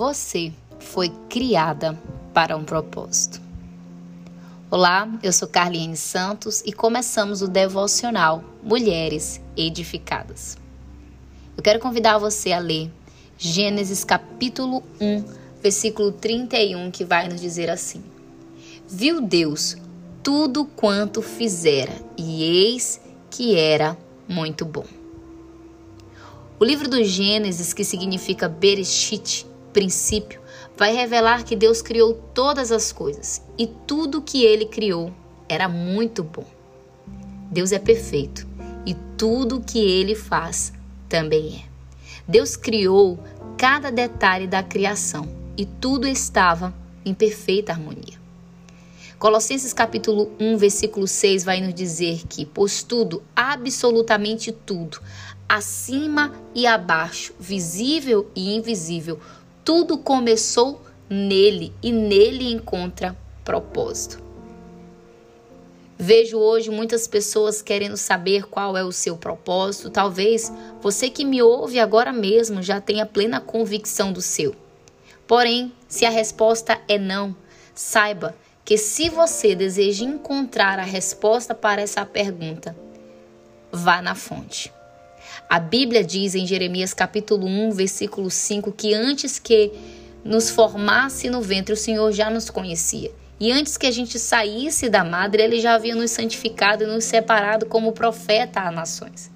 Você foi criada para um propósito. Olá, eu sou Carliane Santos e começamos o devocional Mulheres Edificadas. Eu quero convidar você a ler Gênesis capítulo 1, versículo 31, que vai nos dizer assim: Viu Deus tudo quanto fizera, e eis que era muito bom. O livro do Gênesis, que significa Bereshit, princípio, vai revelar que Deus criou todas as coisas e tudo que ele criou era muito bom. Deus é perfeito e tudo que ele faz também é. Deus criou cada detalhe da criação e tudo estava em perfeita harmonia. Colossenses capítulo 1, versículo 6 vai nos dizer que, pois tudo, absolutamente tudo, acima e abaixo, visível e invisível, tudo começou nele e nele encontra propósito. Vejo hoje muitas pessoas querendo saber qual é o seu propósito. Talvez você que me ouve agora mesmo já tenha plena convicção do seu. Porém, se a resposta é não, saiba que se você deseja encontrar a resposta para essa pergunta, vá na fonte. A Bíblia diz em Jeremias capítulo 1, versículo 5, que antes que nos formasse no ventre, o Senhor já nos conhecia. E antes que a gente saísse da madre, ele já havia nos santificado e nos separado como profeta às nações.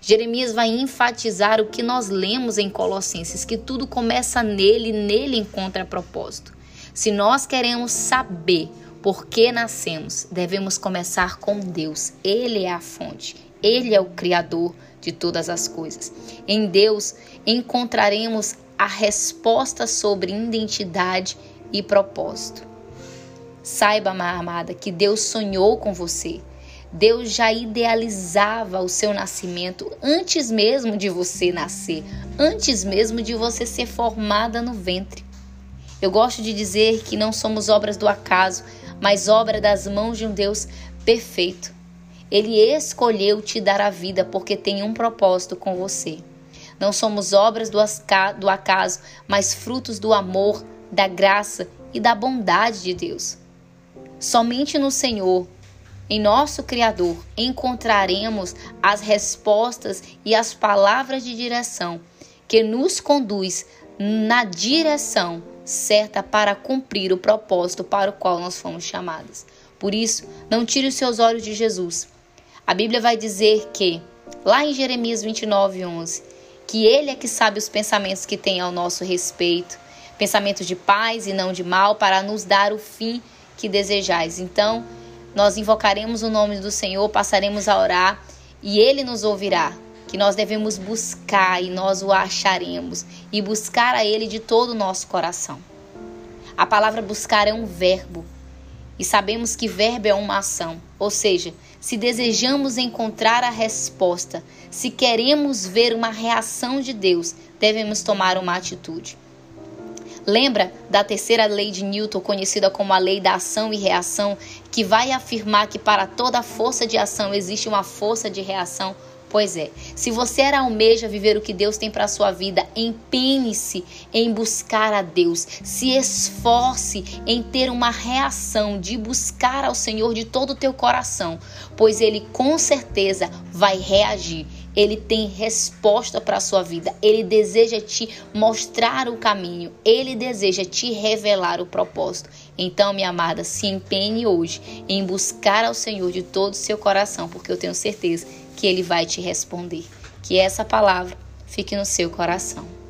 Jeremias vai enfatizar o que nós lemos em Colossenses, que tudo começa nele e nele encontra propósito. Se nós queremos saber por que nascemos, devemos começar com Deus. Ele é a fonte, ele é o Criador de todas as coisas. Em Deus encontraremos a resposta sobre identidade e propósito. Saiba, amada, que Deus sonhou com você. Deus já idealizava o seu nascimento antes mesmo de você nascer, antes mesmo de você ser formada no ventre. Eu gosto de dizer que não somos obras do acaso, mas obra das mãos de um Deus perfeito. Ele escolheu te dar a vida porque tem um propósito com você. Não somos obras do acaso, mas frutos do amor, da graça e da bondade de Deus. Somente no Senhor, em nosso Criador, encontraremos as respostas e as palavras de direção que nos conduz na direção certa para cumprir o propósito para o qual nós fomos chamados. Por isso, não tire os seus olhos de Jesus. A Bíblia vai dizer que, lá em Jeremias 29, 11, que Ele é que sabe os pensamentos que tem ao nosso respeito, pensamentos de paz e não de mal, para nos dar o fim que desejais. Então, nós invocaremos o nome do Senhor, passaremos a orar e Ele nos ouvirá que nós devemos buscar e nós o acharemos e buscar a Ele de todo o nosso coração. A palavra buscar é um verbo e sabemos que verbo é uma ação, ou seja, se desejamos encontrar a resposta, se queremos ver uma reação de Deus, devemos tomar uma atitude. Lembra da terceira lei de Newton, conhecida como a lei da ação e reação, que vai afirmar que para toda força de ação existe uma força de reação? Pois é, se você era almeja viver o que Deus tem para sua vida, empenhe-se em buscar a Deus, se esforce em ter uma reação de buscar ao Senhor de todo o teu coração, pois ele com certeza vai reagir. Ele tem resposta para a sua vida. Ele deseja te mostrar o caminho. Ele deseja te revelar o propósito. Então, minha amada, se empenhe hoje em buscar ao Senhor de todo o seu coração, porque eu tenho certeza que ele vai te responder. Que essa palavra fique no seu coração.